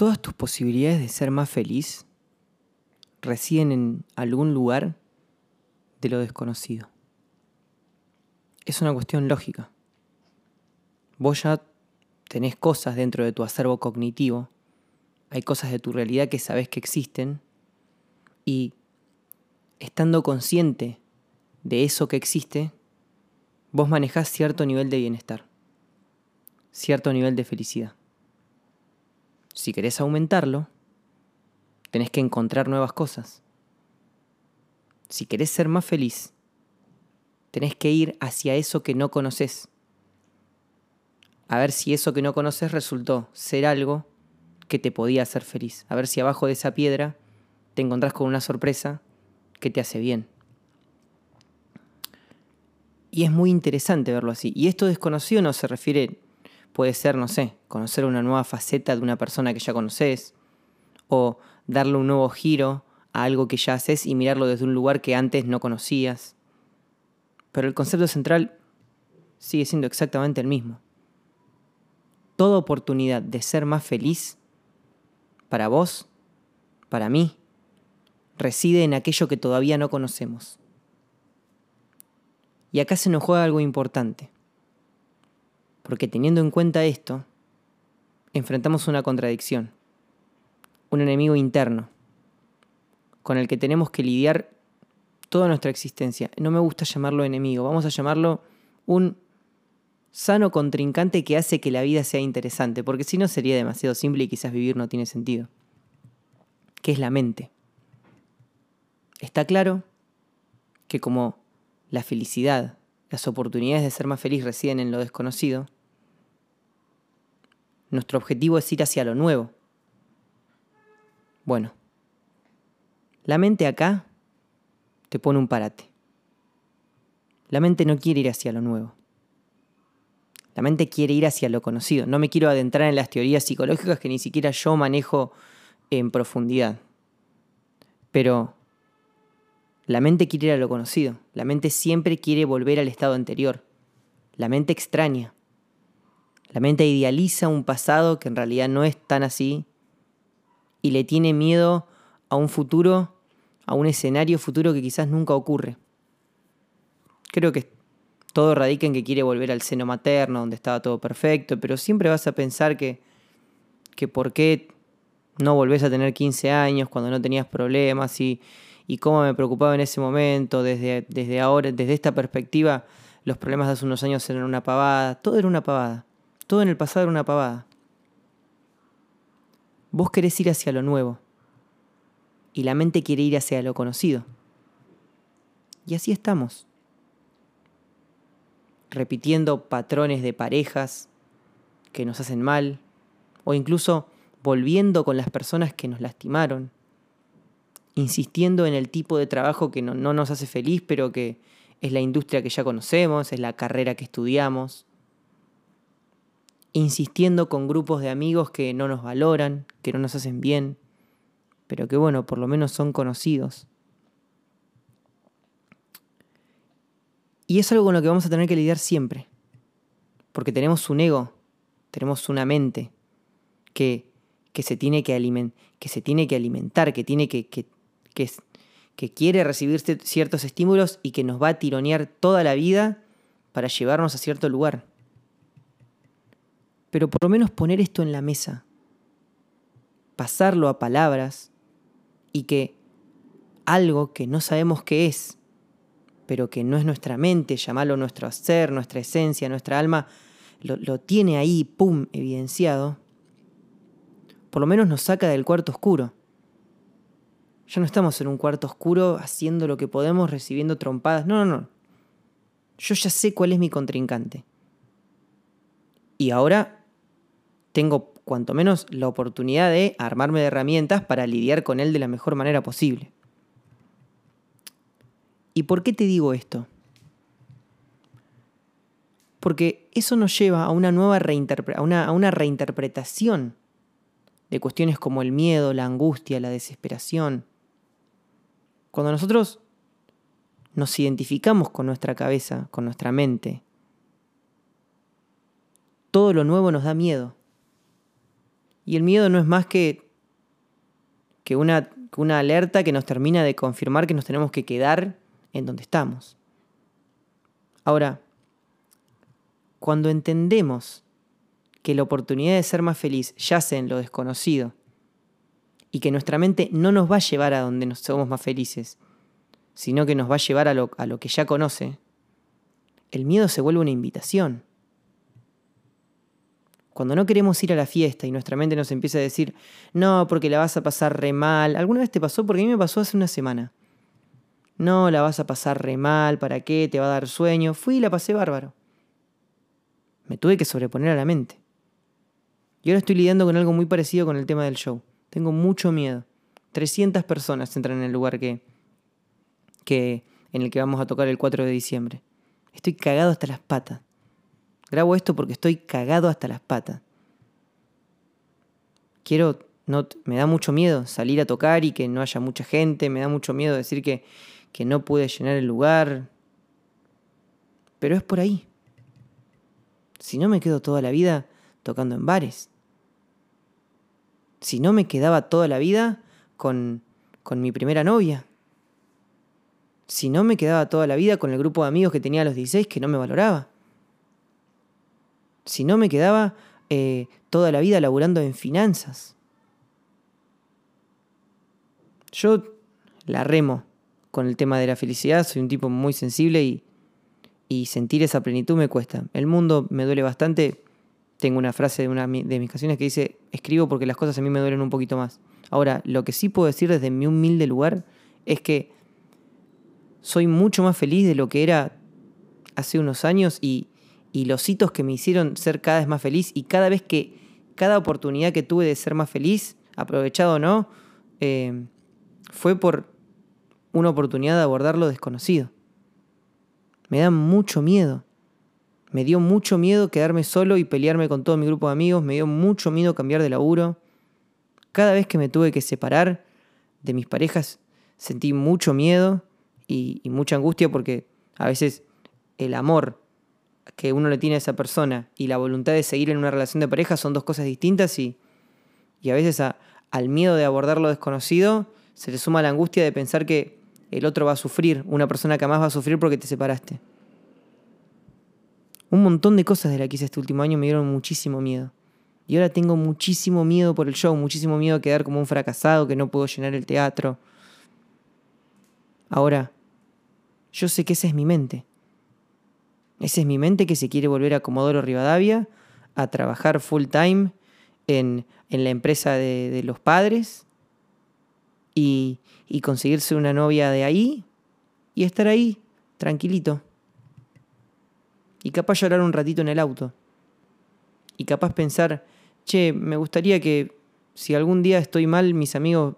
Todas tus posibilidades de ser más feliz residen en algún lugar de lo desconocido. Es una cuestión lógica. Vos ya tenés cosas dentro de tu acervo cognitivo, hay cosas de tu realidad que sabes que existen y estando consciente de eso que existe, vos manejás cierto nivel de bienestar, cierto nivel de felicidad. Si querés aumentarlo, tenés que encontrar nuevas cosas. Si querés ser más feliz, tenés que ir hacia eso que no conoces. A ver si eso que no conoces resultó ser algo que te podía hacer feliz. A ver si abajo de esa piedra te encontrás con una sorpresa que te hace bien. Y es muy interesante verlo así. Y esto desconocido no se refiere, puede ser, no sé, conocer una nueva faceta de una persona que ya conoces, o darle un nuevo giro a algo que ya haces y mirarlo desde un lugar que antes no conocías. Pero el concepto central sigue siendo exactamente el mismo. Toda oportunidad de ser más feliz, para vos, para mí, reside en aquello que todavía no conocemos. Y acá se nos juega algo importante. Porque teniendo en cuenta esto, enfrentamos una contradicción, un enemigo interno, con el que tenemos que lidiar toda nuestra existencia. No me gusta llamarlo enemigo, vamos a llamarlo un sano contrincante que hace que la vida sea interesante, porque si no sería demasiado simple y quizás vivir no tiene sentido. ¿Qué es la mente? Está claro que como la felicidad, las oportunidades de ser más feliz residen en lo desconocido, nuestro objetivo es ir hacia lo nuevo. Bueno, la mente acá te pone un parate. La mente no quiere ir hacia lo nuevo. La mente quiere ir hacia lo conocido. No me quiero adentrar en las teorías psicológicas que ni siquiera yo manejo en profundidad. Pero la mente quiere ir a lo conocido. La mente siempre quiere volver al estado anterior. La mente extraña. La mente idealiza un pasado que en realidad no es tan así y le tiene miedo a un futuro, a un escenario futuro que quizás nunca ocurre. Creo que todo radica en que quiere volver al seno materno, donde estaba todo perfecto, pero siempre vas a pensar que, que por qué no volvés a tener 15 años cuando no tenías problemas y y cómo me preocupaba en ese momento, desde, desde ahora, desde esta perspectiva, los problemas de hace unos años eran una pavada, todo era una pavada, todo en el pasado era una pavada. Vos querés ir hacia lo nuevo y la mente quiere ir hacia lo conocido. Y así estamos, repitiendo patrones de parejas que nos hacen mal, o incluso volviendo con las personas que nos lastimaron, insistiendo en el tipo de trabajo que no, nos hace feliz, pero que es la industria que ya conocemos, es la carrera que estudiamos, insistiendo con grupos de amigos que no nos valoran, que no nos hacen bien, pero que bueno, por lo menos son conocidos. Y es algo con lo que vamos a tener que lidiar siempre, porque tenemos un ego, tenemos una mente que, que, se, tiene que, que se tiene que alimentar, que tiene que que, que quiere recibir ciertos estímulos y que nos va a tironear toda la vida para llevarnos a cierto lugar. Pero por lo menos poner esto en la mesa, pasarlo a palabras y que algo que no sabemos qué es, pero que no es nuestra mente, llamarlo nuestro ser, nuestra esencia, nuestra alma, lo tiene ahí, pum, evidenciado, por lo menos nos saca del cuarto oscuro. Ya no estamos en un cuarto oscuro haciendo lo que podemos, recibiendo trompadas. No, no, no. Yo ya sé cuál es mi contrincante. Y ahora tengo cuanto menos la oportunidad de armarme de herramientas para lidiar con él de la mejor manera posible. ¿Y por qué te digo esto? Porque eso nos lleva a una nueva reinterpretación de cuestiones como el miedo, la angustia, la desesperación, cuando nosotros nos identificamos con nuestra cabeza, con nuestra mente, todo lo nuevo nos da miedo. Y el miedo no es más que, que una, una alerta que nos termina de confirmar que nos tenemos que quedar en donde estamos. Ahora, cuando entendemos que la oportunidad de ser más feliz yace en lo desconocido y que nuestra mente no nos va a llevar a donde nos somos más felices, sino que nos va a llevar a lo, a lo que ya conoce, el miedo se vuelve una invitación. Cuando no queremos ir a la fiesta y nuestra mente nos empieza a decir, no, porque la vas a pasar re mal. ¿Alguna vez te pasó? Porque a mí me pasó hace una semana. No, la vas a pasar re mal, ¿para qué? Te va a dar sueño. Fui y la pasé bárbaro. Me tuve que sobreponer a la mente. Y ahora estoy lidiando con algo muy parecido con el tema del show. Tengo mucho miedo. 300 personas entran en el lugar que, que, en el que vamos a tocar el 4 de diciembre. Estoy cagado hasta las patas. Grabo esto porque estoy cagado hasta las patas. Quiero, no, me da mucho miedo salir a tocar y que no haya mucha gente, me da mucho miedo decir que, que no pude llenar el lugar. Pero es por ahí. Si no me quedo toda la vida tocando en bares. Si no me quedaba toda la vida con, con mi primera novia. Si no me quedaba toda la vida con el grupo de amigos que tenía a los 16 que no me valoraba. Si no me quedaba eh, toda la vida laburando en finanzas. Yo la remo con el tema de la felicidad, soy un tipo muy sensible y, y sentir esa plenitud me cuesta. El mundo me duele bastante. Tengo una frase de una de mis canciones que dice, escribo porque las cosas a mí me duelen un poquito más. Ahora, lo que sí puedo decir desde mi humilde lugar es que soy mucho más feliz de lo que era hace unos años y, y los hitos que me hicieron ser cada vez más feliz y cada vez que, cada oportunidad que tuve de ser más feliz, aprovechado o no, eh, fue por una oportunidad de abordar lo desconocido. Me da mucho miedo. Me dio mucho miedo quedarme solo y pelearme con todo mi grupo de amigos. Me dio mucho miedo cambiar de laburo. Cada vez que me tuve que separar de mis parejas, sentí mucho miedo y, mucha angustia porque a veces el amor que uno le tiene a esa persona y la voluntad de seguir en una relación de pareja son dos cosas distintas y a veces al miedo de abordar lo desconocido se le suma la angustia de pensar que el otro va a sufrir, una persona que más va a sufrir porque te separaste. Un montón de cosas de las que hice este último año me dieron muchísimo miedo. Y ahora tengo muchísimo miedo por el show, muchísimo miedo a quedar como un fracasado, que no puedo llenar el teatro. Ahora, yo sé que esa es mi mente. Esa es mi mente que se quiere volver a Comodoro Rivadavia a trabajar full time en, en la empresa de, de los padres y, y conseguirse una novia de ahí y estar ahí, tranquilito. Y capaz llorar un ratito en el auto. Y capaz pensar, che, me gustaría que si algún día estoy mal, mis amigos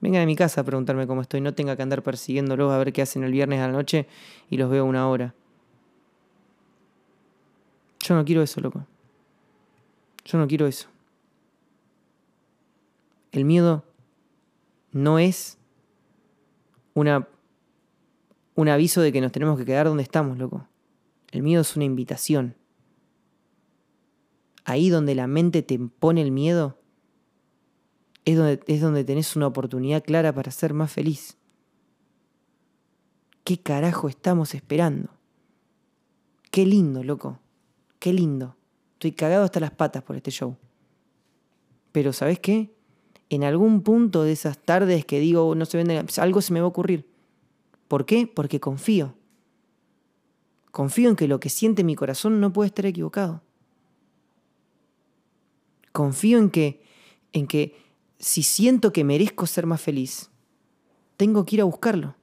vengan a mi casa a preguntarme cómo estoy, no tenga que andar persiguiéndolos a ver qué hacen el viernes a la noche y los veo una hora. Yo no quiero eso, loco. Yo no quiero eso. El miedo no es una, un aviso de que nos tenemos que quedar donde estamos, loco. El miedo es una invitación. Ahí donde la mente te impone el miedo, es donde, es donde tenés una oportunidad clara para ser más feliz. ¿Qué carajo estamos esperando? Qué lindo, loco. Qué lindo. Estoy cagado hasta las patas por este show. Pero ¿sabes qué? En algún punto de esas tardes que digo no se vende, algo se me va a ocurrir. ¿Por qué? Porque confío. Confío en que lo que siente mi corazón no puede estar equivocado. Confío en que, en que si siento que merezco ser más feliz, tengo que ir a buscarlo.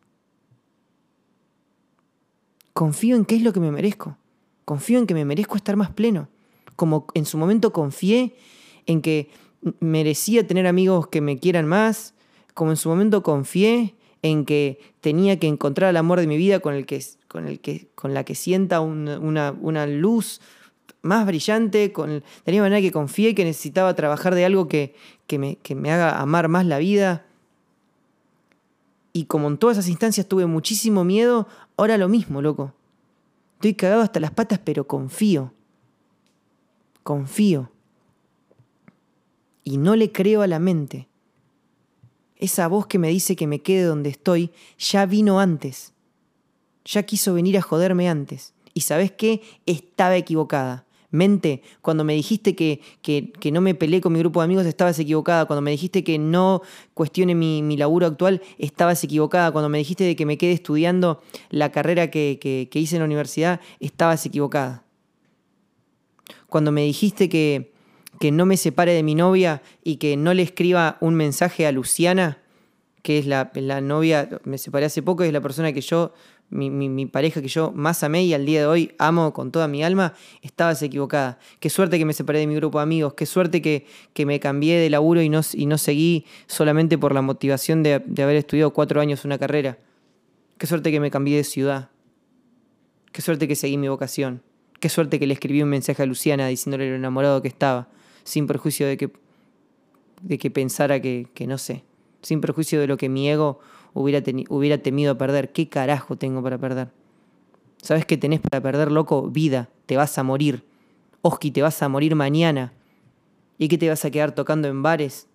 Confío en qué es lo que me merezco. Confío en que me merezco estar más pleno. Como en su momento confié en que merecía tener amigos que me quieran más. Como en su momento confié en que tenía que encontrar el amor de mi vida con, el que, con, el que, con la que sienta una, luz más brillante. Con, de la manera que confié que necesitaba trabajar de algo me, que me haga amar más la vida. Y como en todas esas instancias tuve muchísimo miedo, ahora lo mismo, loco. Estoy cagado hasta las patas, pero confío. Confío. Y no le creo a la mente. Esa voz que me dice que me quede donde estoy ya vino antes. Ya quiso venir a joderme antes. Y sabes qué? Estaba equivocada. Mente, cuando me dijiste que, que, no me peleé con mi grupo de amigos, estabas equivocada. Cuando me dijiste que no cuestione mi, mi laburo actual, estabas equivocada. Cuando me dijiste de que me quede estudiando la carrera que, que hice en la universidad, estabas equivocada. Cuando me dijiste que, que no me separe de mi novia y que no le escriba un mensaje a Luciana, que es la, la novia, me separé hace poco, es la persona que yo mi, pareja que yo más amé y al día de hoy amo con toda mi alma, estabas equivocada. Qué suerte que me separé de mi grupo de amigos, qué suerte que, que me cambié de laburo y no, y no seguí solamente por la motivación de, de haber estudiado cuatro años una carrera. Qué suerte que me cambié de ciudad. Qué suerte que seguí mi vocación. Qué suerte que le escribí un mensaje a Luciana diciéndole lo enamorado que estaba, sin perjuicio de que, de que pensara que, que no sé, sin perjuicio de lo que mi ego hubiera, hubiera temido perder. ¿Qué carajo tengo para perder? ¿Sabes qué tenés para perder, loco? Vida, te vas a morir. Oski, te vas a morir mañana. ¿Y qué te vas a quedar tocando en bares?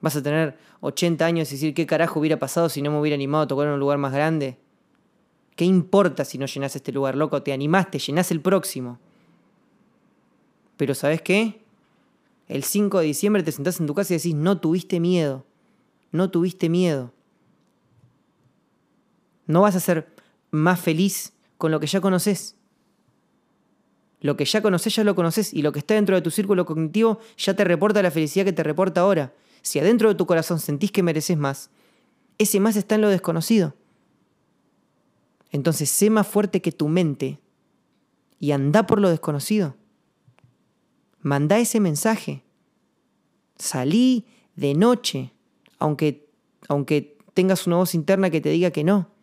¿Vas a tener 80 años y decir qué carajo hubiera pasado si no me hubiera animado a tocar en un lugar más grande? ¿Qué importa si no llenas este lugar, loco? Te animaste, llenás el próximo. Pero ¿sabes qué? El 5 de diciembre te sentás en tu casa y decís, no tuviste miedo. No tuviste miedo. No vas a ser más feliz con lo que ya conoces. Lo que ya conoces, ya lo conoces. Y lo que está dentro de tu círculo cognitivo ya te reporta la felicidad que te reporta ahora. Si adentro de tu corazón sentís que mereces más, ese más está en lo desconocido. Entonces sé más fuerte que tu mente y anda por lo desconocido. Manda ese mensaje. Salí de noche, aunque, aunque tengas una voz interna que te diga que no.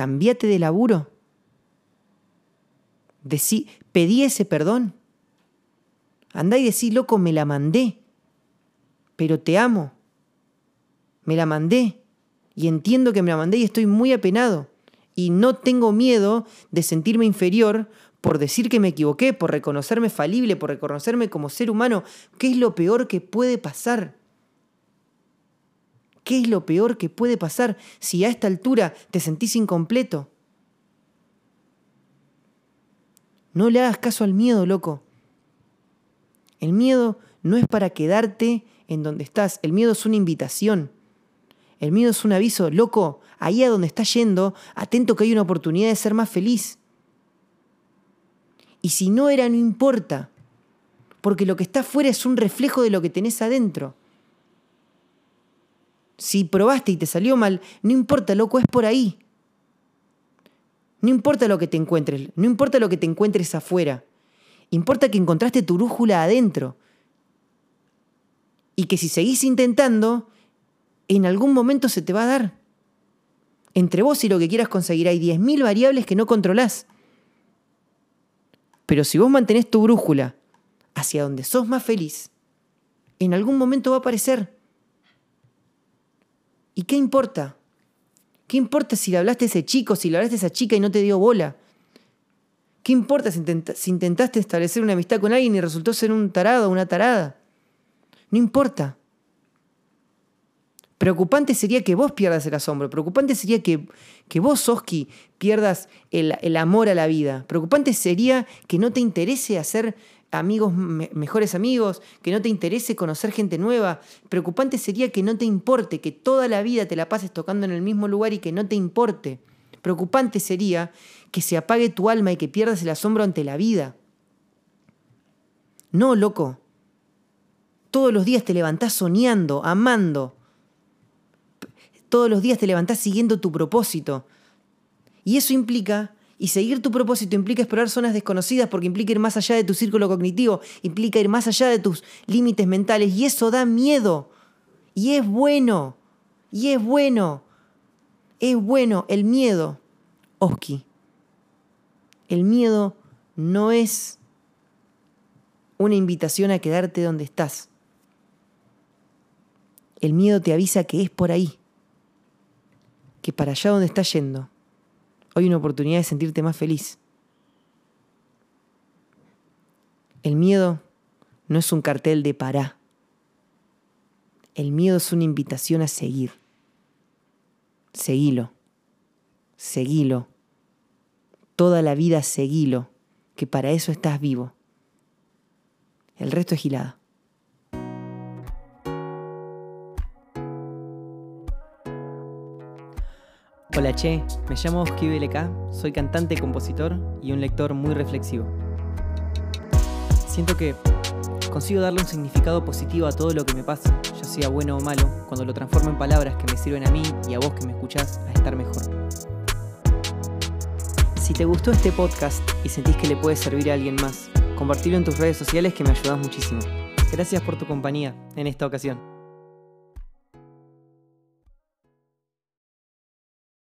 Cambiate de laburo. Pedí ese perdón. Andá y decí, loco, me la mandé. Pero te amo. Me la mandé. Y entiendo que me la mandé y estoy muy apenado. Y no tengo miedo de sentirme inferior por decir que me equivoqué, por reconocerme falible, por reconocerme como ser humano. ¿Qué es lo peor que puede pasar? ¿Qué es lo peor que puede pasar si a esta altura te sentís incompleto? No le hagas caso al miedo, loco. El miedo no es para quedarte en donde estás. El miedo es una invitación. El miedo es un aviso, loco, ahí a donde estás yendo, atento que hay una oportunidad de ser más feliz. Y si no era, no importa, porque lo que está afuera es un reflejo de lo que tenés adentro. Si probaste y te salió mal, no importa, loco, es por ahí. No importa lo que te encuentres, no importa lo que te encuentres afuera. Importa que encontraste tu brújula adentro. Y que si seguís intentando, en algún momento se te va a dar. Entre vos y lo que quieras conseguir hay 10.000 variables que no controlás. Pero si vos mantenés tu brújula hacia donde sos más feliz, en algún momento va a aparecer. ¿Y qué importa? ¿Qué importa si le hablaste a ese chico, si le hablaste a esa chica y no te dio bola? ¿Qué importa si, intentaste establecer una amistad con alguien y resultó ser un tarado o una tarada? No importa. Preocupante sería que vos pierdas el asombro. Preocupante sería que, que vos, Oski, pierdas el, el, amor a la vida. Preocupante sería que no te interese hacer amigos, mejores amigos, que no te interese conocer gente nueva. Preocupante sería que no te importe, que toda la vida te la pases tocando en el mismo lugar y que no te importe. Preocupante sería que se apague tu alma y que pierdas el asombro ante la vida. No, loco. Todos los días te levantás soñando, amando. Todos los días te levantás siguiendo tu propósito. Y eso implica y seguir tu propósito implica explorar zonas desconocidas porque implica ir más allá de tu círculo cognitivo, implica ir más allá de tus límites mentales y eso da miedo. Y es bueno, y es bueno, es bueno el miedo, Oski. El miedo no es una invitación a quedarte donde estás. El miedo te avisa que es por ahí, que para allá donde estás yendo Hoy una oportunidad de sentirte más feliz. El miedo no es un cartel de pará. El miedo es una invitación a seguir. Seguilo. Seguilo. Toda la vida seguilo, que para eso estás vivo. El resto es gilada. Hola Che, me llamo Oski BLK, soy cantante, compositor y un lector muy reflexivo. Siento que consigo darle un significado positivo a todo lo que me pasa, ya sea bueno o malo, cuando lo transformo en palabras que me sirven a mí y a vos que me escuchás a estar mejor. Si te gustó este podcast y sentís que le puede servir a alguien más, compartilo en tus redes sociales que me ayudas muchísimo. Gracias por tu compañía en esta ocasión.